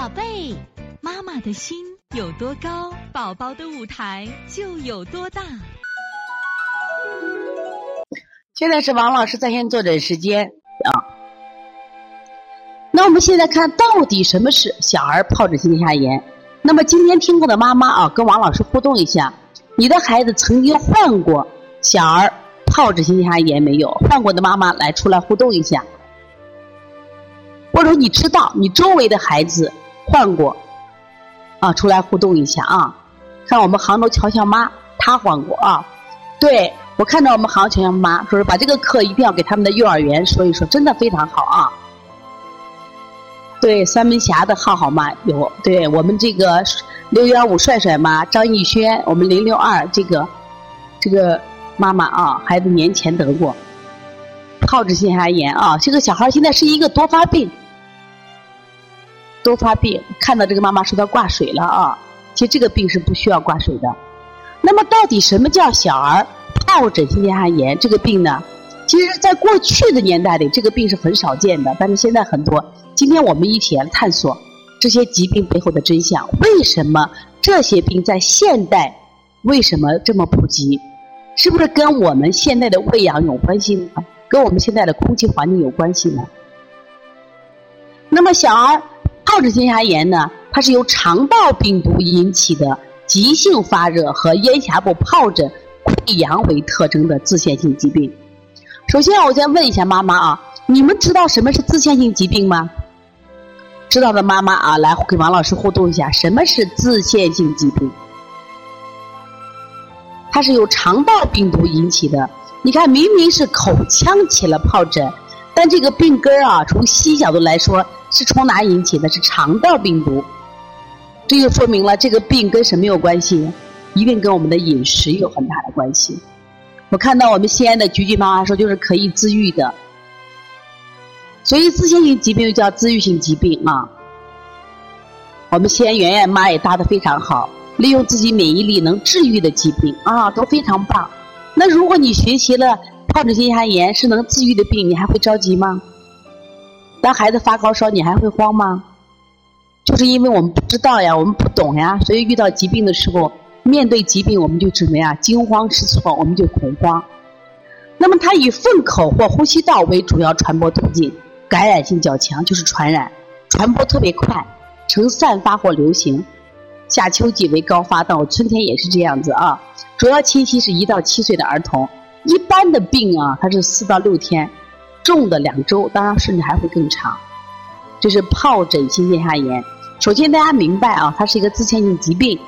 宝贝，妈妈的心有多高，宝宝的舞台就有多大。现在是王老师在线坐诊时间啊。那我们现在看到底什么是小儿疱疹性咽下炎？那么今天听过的妈妈啊，跟王老师互动一下，你的孩子曾经患过小儿疱疹性咽下炎没有？患过的妈妈来出来互动一下。或者你知道你周围的孩子换过啊，出来互动一下啊！看我们杭州乔乔妈，她换过啊。对我看到我们杭州乔乔妈说是把这个课一定要给他们的幼儿园说一说，真的非常好啊。对三门峡的浩浩妈有，对我们这个六幺五帅帅妈张艺轩，我们零六二这个这个妈妈啊，孩子年前得过疱疹性咽炎啊，这个小孩现在是一个多发病。多发病，看到这个妈妈说她挂水了啊！其实这个病是不需要挂水的。那么到底什么叫小儿疱疹性咽下炎这个病呢？其实，在过去的年代里，这个病是很少见的，但是现在很多。今天我们一起来探索这些疾病背后的真相。为什么这些病在现代为什么这么普及？是不是跟我们现在的喂养有关系呢？跟我们现在的空气环境有关系呢？那么小儿。疱疹性咽下炎呢，它是由肠道病毒引起的急性发热和咽峡部疱疹溃疡为特征的自限性疾病。首先，我先问一下妈妈啊，你们知道什么是自限性疾病吗？知道的妈妈啊，来跟王老师互动一下，什么是自限性疾病？它是由肠道病毒引起的。你看，明明是口腔起了疱疹，但这个病根儿啊，从西医角度来说。是从哪引起的？是肠道病毒，这就说明了这个病跟什么有关系？一定跟我们的饮食有很大的关系。我看到我们西安的菊菊妈妈说，就是可以自愈的，所以自限性疾病又叫自愈性疾病啊。我们西安圆圆妈也答的非常好，利用自己免疫力能治愈的疾病啊，都非常棒。那如果你学习了疱疹性咽炎是能自愈的病，你还会着急吗？当孩子发高烧，你还会慌吗？就是因为我们不知道呀，我们不懂呀，所以遇到疾病的时候，面对疾病我们就怎么样惊慌失措，我们就恐慌。那么它以粪口或呼吸道为主要传播途径，感染性较强，就是传染，传播特别快，呈散发或流行。夏秋季为高发，到春天也是这样子啊。主要侵袭是一到七岁的儿童，一般的病啊，它是四到六天。重的两周，当然甚至还会更长。这是疱疹性咽下炎。首先，大家明白啊，它是一个自限性疾病，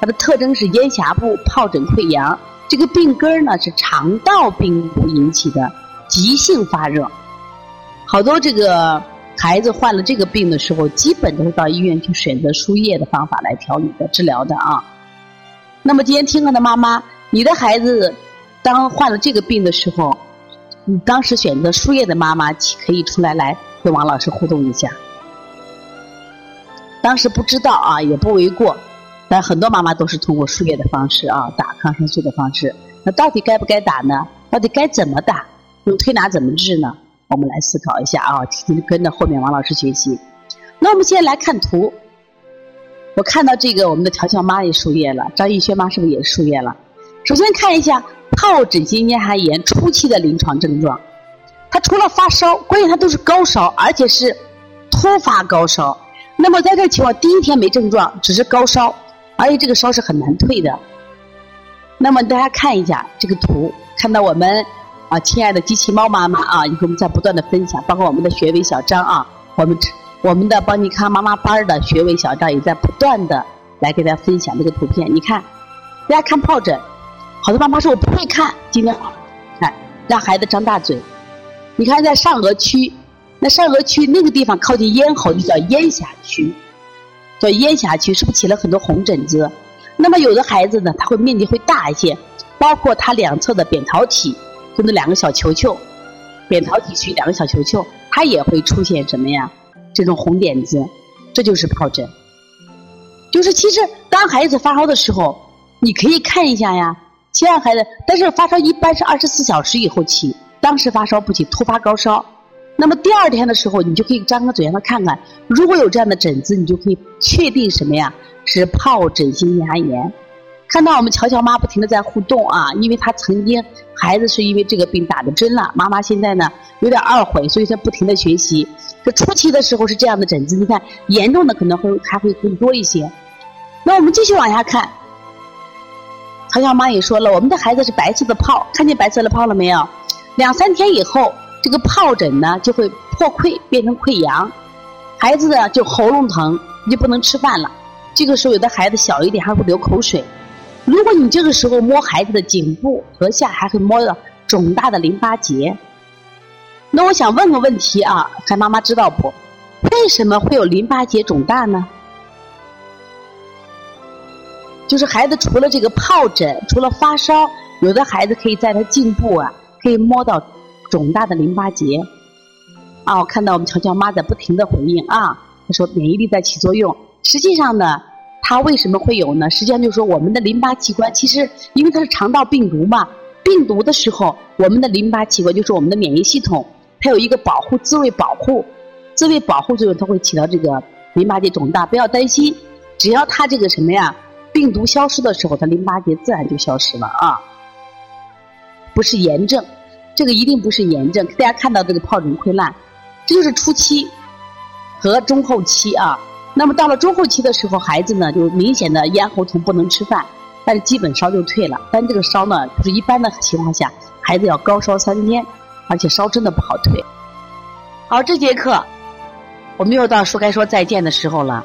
它的特征是咽峡部疱疹溃疡。这个病根呢是肠道病毒引起的急性发热。好多这个孩子患了这个病的时候，基本都是到医院去选择输液的方法来调理的治疗的啊。那么今天听课的妈妈，你的孩子当患了这个病的时候，你当时选择输液的妈妈，可以出来来跟王老师互动一下。当时不知道啊，也不为过，但很多妈妈都是通过输液的方式啊，打抗生素的方式。那到底该不该打呢？到底该怎么打？用推拿怎么治呢？我们来思考一下啊，提前跟着后面王老师学习。那我们现在来看图，我看到这个我们的乔乔妈也输液了，张艺轩妈是不是也输液了？首先看一下。疱疹性咽下炎初期的临床症状，它除了发烧，关键它都是高烧，而且是突发高烧。那么在这情况，第一天没症状，只是高烧，而且这个烧是很难退的。那么大家看一下这个图，看到我们啊，亲爱的机器猫妈妈啊，也给我们在不断的分享，包括我们的学伟小张啊，我们我们的邦尼康妈妈班的学伟小张也在不断的来给大家分享这个图片。你看，大家看疱疹。好多爸妈说我不会看，今天好，看让孩子张大嘴。你看在上颚区，那上颚区那个地方靠近咽喉就叫咽峡区，叫咽峡区是不是起了很多红疹子？那么有的孩子呢，他会面积会大一些，包括他两侧的扁桃体，就那两个小球球，扁桃体区两个小球球，它也会出现什么呀？这种红点子，这就是疱疹。就是其实当孩子发烧的时候，你可以看一下呀。先让孩子，但是发烧一般是二十四小时以后起，当时发烧不起，突发高烧。那么第二天的时候，你就可以张开嘴让他看看，如果有这样的疹子，你就可以确定什么呀？是疱疹性咽喉炎。看到我们乔乔妈不停的在互动啊，因为她曾经孩子是因为这个病打的针了，妈妈现在呢有点懊悔，所以她不停的学习。这初期的时候是这样的疹子，你看严重的可能会还会更多一些。那我们继续往下看，乔乔妈也说了，我们的孩子是白色的泡，看见白色的泡了没有？两三天以后，这个疱疹呢就会破溃变成溃疡，孩子呢就喉咙疼，你就不能吃饭了。这个时候有的孩子小一点还会流口水。如果你这个时候摸孩子的颈部和下，还会摸到肿大的淋巴结。那我想问个问题啊，看妈妈知道不？为什么会有淋巴结肿大呢？就是孩子除了这个疱疹，除了发烧，有的孩子可以在他颈部啊，可以摸到肿大的淋巴结。啊，我看到我们乔乔妈在不停的回应啊，她说免疫力在起作用。实际上呢。它为什么会有呢？实际上就是说，我们的淋巴器官其实因为它是肠道病毒嘛，病毒的时候，我们的淋巴器官就是我们的免疫系统，它有一个保护自卫保护，自卫保护作用，它会起到这个淋巴结肿大。不要担心，只要它这个什么呀，病毒消失的时候，它淋巴结自然就消失了啊。不是炎症，这个一定不是炎症。大家看到这个疱疹溃烂，这就是初期和中后期啊。那么到了中后期的时候，孩子呢就明显的咽喉疼，不能吃饭，但是基本烧就退了。但这个烧呢，就是一般的情况下，孩子要高烧三天，而且烧真的不好退。好，这节课我们又到说该说再见的时候了。